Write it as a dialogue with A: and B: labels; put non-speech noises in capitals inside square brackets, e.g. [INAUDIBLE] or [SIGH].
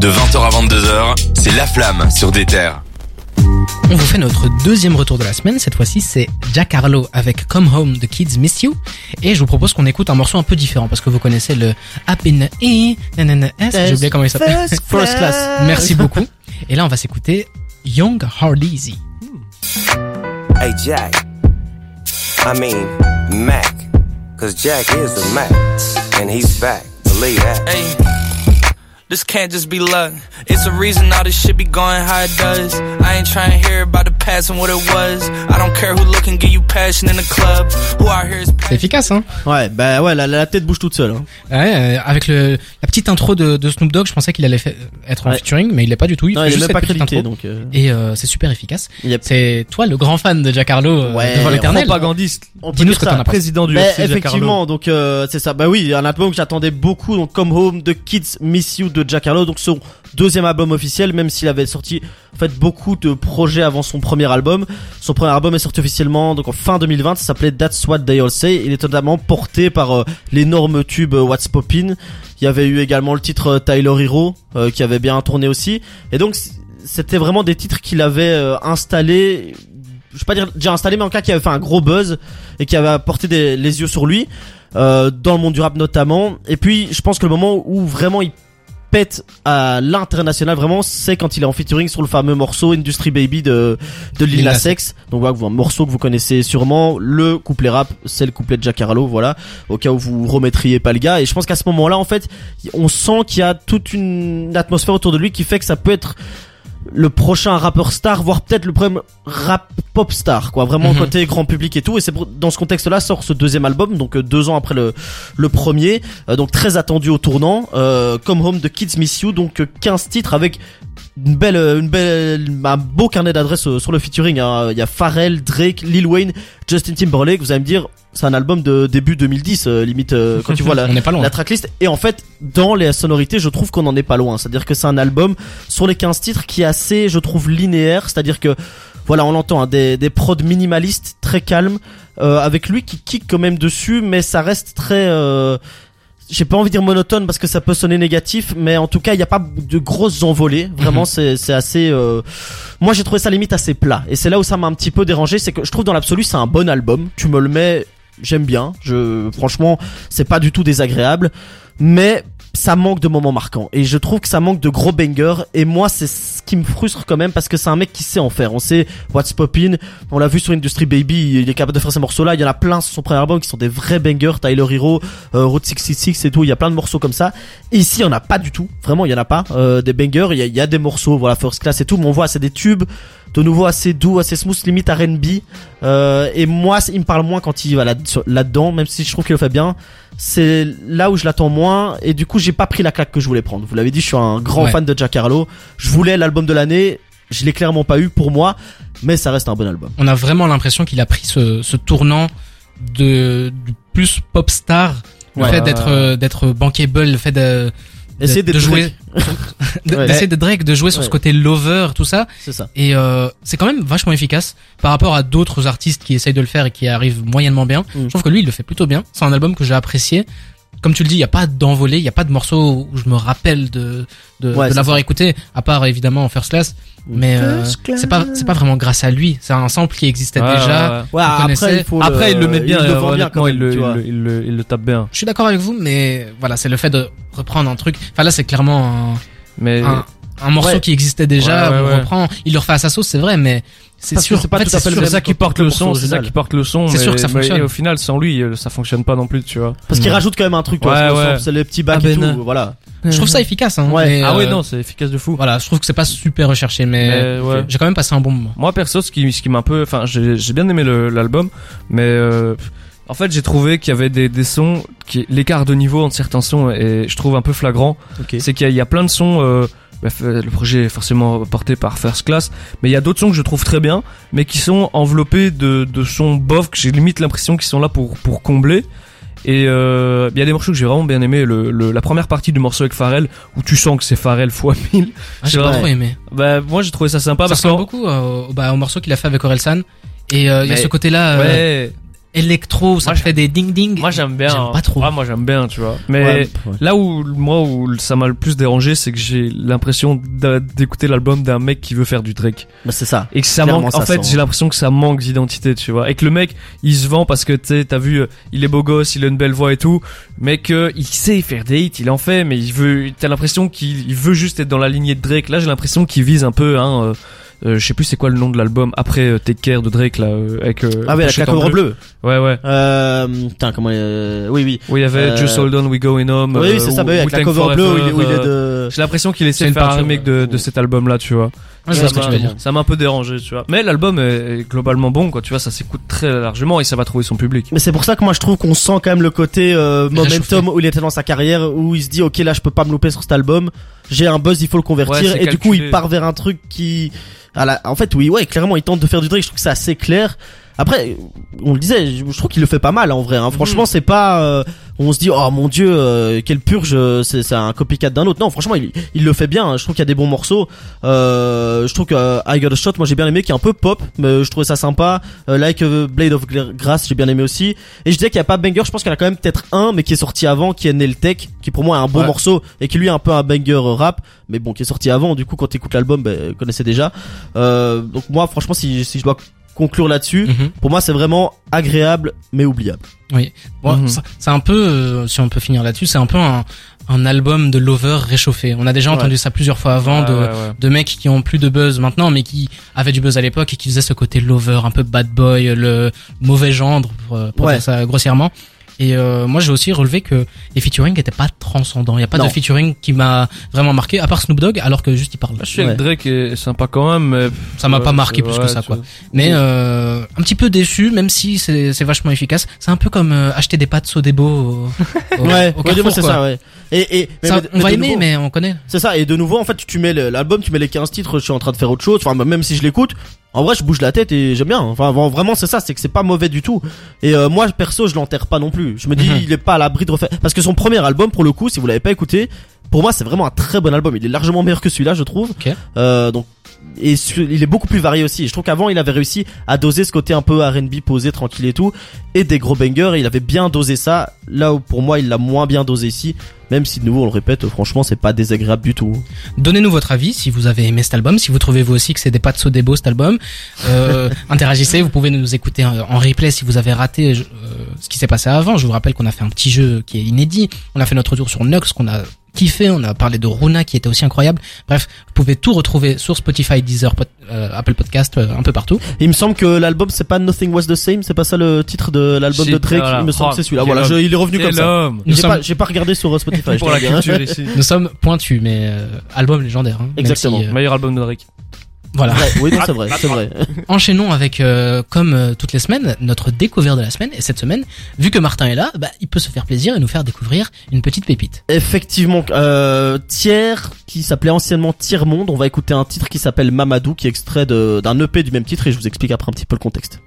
A: De 20h à 22h, c'est La Flamme sur des terres.
B: On vous fait notre deuxième retour de la semaine. Cette fois-ci, c'est Jack Harlow avec Come Home, The Kids Miss You. Et je vous propose qu'on écoute un morceau un peu différent parce que vous connaissez le Up in the E, S. J'ai oublié comment il s'appelle. [LAUGHS]
C: First class.
B: Merci [LAUGHS] beaucoup. Et là, on va s'écouter Young Harleasy.
D: Hey Jack, I mean Mac, cause Jack is the Mac, and he's back. Believe that.
E: Hey, this can't just be luck. It's a reason all this shit be going how it does. I ain't trying to hear about the past and what it was. I don't care who look and give you passion in the club. Who out here is
B: C'est efficace, hein?
C: Ouais, bah ouais, la, la tête bouge toute seule. Hein.
B: Ouais, euh, avec le, la petite intro de, de Snoop Dogg, je pensais qu'il allait fait- être en
C: Ouais.
B: featuring, mais il l'est pas du tout. Il
C: Non,
B: fait
C: il est
B: juste
C: même pas
B: petite
C: crédité,
B: intro.
C: donc. euh,
B: Et euh, c'est super efficace.
C: Yep.
B: C'est toi le grand fan de Jack Harlow euh,
C: Ouais,
B: devant l'éternel.
F: Propagandiste.
C: on peut
B: Dis-nous
C: dire
B: ce que
C: ça.
B: t'en as pensé.
F: Président du
C: Mais
F: Jack
C: effectivement, donc euh, c'est ça. Bah oui, un album que j'attendais beaucoup, donc Come Home de Kids Miss You de Jack Harlow, donc son deuxième album officiel, même s'il avait sorti en fait beaucoup de projets avant son premier album. Son premier album est sorti officiellement donc en fin 2020, ça s'appelait That's What They All Say. Il est totalement porté par euh, l'énorme tube euh, What's Poppin'. Il y avait eu également le titre euh, Tyler Hero euh, qui avait bien tourné aussi. Et donc c'était vraiment des titres qu'il avait euh, installés je vais pas dire déjà installé mais en cas qui avait fait un gros buzz et qui avait apporté des, les yeux sur lui euh, dans le monde du rap notamment et puis je pense que le moment où vraiment il pète à l'international vraiment c'est quand il est en featuring sur le fameux morceau Industry Baby de de Lil Nas X. Donc voilà un morceau que vous connaissez sûrement le couplet rap c'est le couplet de Jack Harlow voilà au cas où vous remettriez pas le gars. Et je pense qu'à ce moment là en fait on sent qu'il y a toute une atmosphère autour de lui qui fait que ça peut être le prochain rappeur star, voire peut-être le premier rap pop star, quoi. Vraiment
B: Mhm.
C: côté grand public et tout. Et c'est dans ce contexte-là sort ce deuxième album, donc euh, deux ans après le le premier, euh, donc très attendu au tournant. Euh, Come Home de Kids Miss You, donc euh, 15 titres avec une belle, euh, une belle, un beau carnet d'adresses euh, sur le featuring. hein. Il y a Pharrell, Drake, Lil Wayne, Justin Timberlake. Vous allez me dire, c'est un album de début 2010, euh, limite euh, quand tu vois [LAUGHS] la, tracklist et en fait dans les sonorités je trouve qu'on en est pas loin c'est à dire que c'est un album sur les 15 titres qui est assez je trouve linéaire c'est à dire que voilà on l'entend hein, des, des prods minimalistes très calmes euh, avec lui qui kick quand même dessus mais ça reste très euh, j'ai pas envie de dire monotone parce que ça peut sonner négatif mais en tout cas il n'y a pas de grosses envolées. Vraiment
B: Mhm.
C: c'est c'est assez euh, moi j'ai trouvé ça limite assez plat. Et c'est là où ça m'a un petit peu dérangé c'est que je trouve dans l'absolu c'est un bon album. Tu me le mets j'aime bien. Je franchement c'est pas du tout désagréable. Mais ça manque de moments marquants. Et je trouve que ça manque de gros bangers. Et moi c'est ce qui me frustre quand même parce que c'est un mec qui sait en faire. On sait What's Poppin. On l'a vu sur Industry Baby. Il est capable de faire ces morceaux là il y en a plein sur son premier album qui sont des vrais bangers. Tyler Hero euh, Route 66 et tout. Il y a plein de morceaux comme ça. Et ici il y en a pas du tout. Vraiment il y en a pas euh, des bangers. Il y a, il y a des morceaux voilà First Class et tout. Mais on voit c'est des tubes de nouveau assez doux assez smooth limite R&B euh, et moi il me parle moins quand il va là là-dedans même si je trouve qu'il le fait bien c'est là où je l'attends moins et du coup j'ai pas pris la claque que je voulais prendre. Vous l'avez dit, je suis un grand
B: Ouais.
C: fan de Jack Harlow. Je voulais l'album de l'année, je l'ai clairement pas eu pour moi, mais ça reste un bon album.
B: On a vraiment l'impression qu'il a pris ce, ce tournant de du plus pop star, le
C: Ouais.
B: fait d'être d'être bankable, le fait de
C: Essayer
B: de,
C: d'être
B: de jouer. D'essayer de Drake, de jouer sur
C: Ouais.
B: ce côté lover, tout ça.
C: C'est ça.
B: Et euh, c'est quand même vachement efficace par rapport à d'autres artistes qui essayent de le faire et qui arrivent moyennement bien.
C: Mm.
B: Je trouve que lui, il le fait plutôt bien. C'est un album que j'ai apprécié. Comme tu le dis, il n'y a pas d'envolée, il n'y a pas de morceau où je me rappelle de, de,
C: Ouais,
B: de l'avoir écouté, à part évidemment en First Class. Mais euh, c'est pas c'est pas vraiment grâce à lui. C'est un sample qui existait
F: Ouais,
B: déjà.
F: ouais, ouais.
C: Ouais,
B: Vous
C: après il faut
F: Après, il le met bien,
C: il le vend bien quand
F: honnêtement,
C: même,
F: il le, il le, tape bien.
B: Je suis d'accord avec vous, mais voilà, c'est le fait de reprendre un truc. Enfin là, c'est clairement
F: Mais,
B: un, un, morceau
C: Ouais.
B: qui existait déjà.
F: Ouais, ouais,
B: on
F: ouais.
B: reprend. Il le refait à sa sauce, c'est vrai, mais c'est sûr.
C: c'est pas
B: en fait,
C: tout à
B: c'est
C: fait le
B: sûr-
F: c'est ça qui porte le son, c'est ça qui porte le son.
B: C'est sûr que ça
F: mais
B: fonctionne.
F: au final, sans lui, euh, ça fonctionne pas non plus, tu vois.
C: Parce qu'il rajoute quand même un truc, tu vois,
F: Ouais,
C: je pense,
F: ouais.
C: c'est les petits bacs
F: Ah
C: et
F: ben,
C: tout, voilà.
B: Je trouve ça efficace. Hein,
C: Ouais.
B: mais,
F: ah ouais,
B: euh,
F: non, c'est efficace de fou.
B: Voilà, je trouve que c'est pas super recherché, mais,
F: Mais, ouais.
B: j'ai quand même passé un bon moment.
F: Moi perso, ce qui, ce qui m'a un peu, enfin, j'ai bien aimé l'album, mais euh, en fait, j'ai trouvé qu'il y avait des, des sons, l'écart de niveau entre certains sons et je trouve un peu flagrant.
C: Ok.
F: C'est qu'il y, y a plein de sons. Euh, euh, le projet est forcément porté par First Class, mais il y a d'autres sons que je trouve très bien, mais qui sont enveloppés de, de sons bof que j'ai limite l'impression qu'ils sont là pour pour combler. Et euh, il y a des morceaux que j'ai vraiment bien aimé. Le, le- la première partie du morceau avec Pharrell, où tu sens que c'est Pharrell fois [LAUGHS] 1000.
B: Ah, j'ai pas trop aimé.
F: Bah moi j'ai trouvé ça sympa
B: ça
F: parce que
B: beaucoup euh, bah, au morceau qu'il a fait avec Orelsan. Et euh, il y a ce côté-là, euh,
F: ouais,
B: électro, ça
F: Moi,
B: me fait des ding ding.
F: Moi j'aime bien.
B: J'aime
F: hein.
B: pas trop.
F: Ah, moi j'aime bien, tu vois. Mais
C: Ouais, ouais.
F: là où moi où ça m'a le plus dérangé, c'est que j'ai l'impression d'écouter l'album d'un mec qui veut faire du Drake
C: Bah, c'est ça.
F: et que ça
C: Clairement,
F: manque.
C: ça
F: en fait, j'ai l'impression que ça manque d'identité, tu vois. Et que le mec, il se vend parce que tu sais, t'as vu, euh, il est beau gosse, il a une belle voix et tout, mais que il sait faire des hits, il en fait, mais il veut. T'as l'impression qu'il il veut juste être dans la lignée de Drake. Là, j'ai l'impression qu'il vise un peu, hein. euh, je sais plus c'est quoi le nom de l'album après euh, Take Care de Drake là euh, avec euh,
C: Ah ouais, la
F: en
C: cover
F: bleu.
C: bleue.
F: ouais ouais
C: Euh, putain, comment, euh, oui, oui.
F: où il y avait
C: Euh,
F: Just Hold On We Going Home
C: oui,
F: euh,
C: oui, c'est ça, bah oui, avec la cover bleue où il est, de...
F: euh, j'ai l'impression qu'il essaie de faire un remake de, de cet album là tu vois
B: Ouais,
F: Ça m'a-
B: dire.
F: ça m'a un peu dérangé tu vois. Mais l'album est, globalement bon quoi. Tu vois ça s'écoute très largement et ça va trouver son public.
C: Mais c'est pour ça que moi je trouve qu'on sent quand même le côté euh, momentum où il était dans sa carrière, où il se dit ok là je peux pas me louper sur cet album, j'ai un buzz, il faut le convertir, et du coup il part vers un truc qui, à la... en fait oui ouais clairement il tente de faire du Drake, je trouve que c'est assez clair. Après, on le disait, je je trouve qu'il le fait pas mal en vrai. Hein. Franchement, c'est pas, euh, on se dit oh mon dieu, euh, quelle purge, euh, c'est un copycat d'un autre. Non, franchement, il, il le fait bien. Je trouve qu'il y a des bons morceaux. Euh, je trouve que euh, I Got a Shot, moi j'ai bien aimé, qui est un peu pop, mais je trouvais ça sympa. Euh, like Blade of Grass, j'ai bien aimé aussi. Et je disais qu'il y a pas banger, je pense qu'il y en a quand même peut-être un, mais qui est sorti avant, qui est Nail Tech, qui pour moi est un bon
F: Ouais.
C: morceau et qui lui est un peu un banger rap, mais bon, qui est sorti avant. Du coup, quand t'écoutes l'album, ben, connaissez déjà. Euh, donc moi, franchement, si, si je dois conclure là-dessus,
B: Mhm.
C: pour moi, c'est vraiment agréable mais oubliable.
B: Oui. Bon,
F: Mhm.
B: c'est un peu, euh, si on peut finir là-dessus, c'est un peu un, un album de lover réchauffé. On a déjà
C: Ouais.
B: entendu ça plusieurs fois avant
F: Ouais,
B: de,
F: ouais, ouais.
B: de mecs qui ont plus de buzz maintenant, mais qui avaient du buzz à l'époque et qui faisaient ce côté lover, un peu bad boy, le mauvais gendre, pour, pour
C: Ouais.
B: dire ça grossièrement. Et euh, moi, j'ai aussi relevé que les featuring n'étaient pas transcendants. Il y a pas
C: Non.
B: de featuring qui m'a vraiment marqué, à part Snoop Dogg, alors que juste il parle.
F: Là, je suis avec. Drake est sympa quand même mais
B: Ça m'a
F: ouais,
B: pas marqué plus
F: vrai,
B: que ça, quoi. Mais euh, un petit peu déçu, même si c'est vachement efficace. C'est un peu comme euh, acheter des pâtes Sodebo au, au,
C: Ouais,
B: au
C: ouais,
B: Carrefour,
C: c'est ça, ouais. Et, et mais-
B: Ça,
C: mais-
B: on
C: mais
B: va aimer,
C: nouveau-
B: mais on connaît.
C: C'est ça, et de nouveau, en fait, tu mets l'album, tu mets les 15 titres, je suis en train de faire autre chose, enfin, même si je l'écoute, en vrai, je bouge la tête et j'aime bien. Enfin, vraiment, c'est ça, c'est que c'est pas mauvais du tout. Et euh, moi, perso, je l'enterre pas non plus. Je me dis,
B: Mhm.
C: il est pas à l'abri de refaire. Parce que son premier album, pour le coup, si vous l'avez pas écouté, pour moi, c'est vraiment un très bon album. Il est largement meilleur que celui-là, je trouve.
B: Ok.
C: Euh, donc, et il est beaucoup plus varié aussi. Je trouve qu'avant, il avait réussi à doser ce côté un peu R&B posé, tranquille et tout, et des gros bangers. Et il avait bien dosé ça. Là où pour moi, il l'a moins bien dosé ici. Même si de nouveau, on le répète, franchement, c'est pas désagréable du tout.
B: Donnez-nous votre avis si vous avez aimé cet album, si vous trouvez vous aussi que c'est des pâtes Sodebo cet album. Euh, [LAUGHS] interagissez, vous pouvez nous écouter en replay si vous avez raté euh, ce qui s'est passé avant. Je vous rappelle qu'on a fait un petit jeu qui est inédit. On a fait notre tour sur Nux qu'on a kiffé. On a parlé de Runa qui était aussi incroyable. Bref, vous pouvez tout retrouver sur Spotify, Deezer, euh, Apple Podcast, euh, un peu partout.
C: Il me semble que l'album c'est pas Nothing Was the Same, c'est pas ça le titre de l'album de Drake.
F: voilà.
C: Il me semble
F: Oh,
C: que c'est celui-là. Voilà, je- il est revenu comme ça. J'ai
B: sommes-
C: pas, j'ai pas regardé sur euh, Spotify. [LAUGHS] je
F: pour la
C: hein.
F: culture ici
B: Nous sommes pointus, mais euh, album légendaire. hein,
C: Exactement.
B: si, euh,
F: meilleur album de Drake
B: voilà.
C: Ouais, oui, non, c'est vrai, c'est vrai.
B: Enchaînons avec, euh, comme euh, toutes les semaines, notre découverte de la semaine. Et cette semaine, vu que Martin est là, bah, il peut se faire plaisir et nous faire découvrir une petite pépite.
C: Effectivement, euh, Tiers, qui s'appelait anciennement Tiers Monde, on va écouter un titre qui s'appelle Mamadou, qui est extrait d'un EP du même titre, et je vous explique après un petit peu le contexte.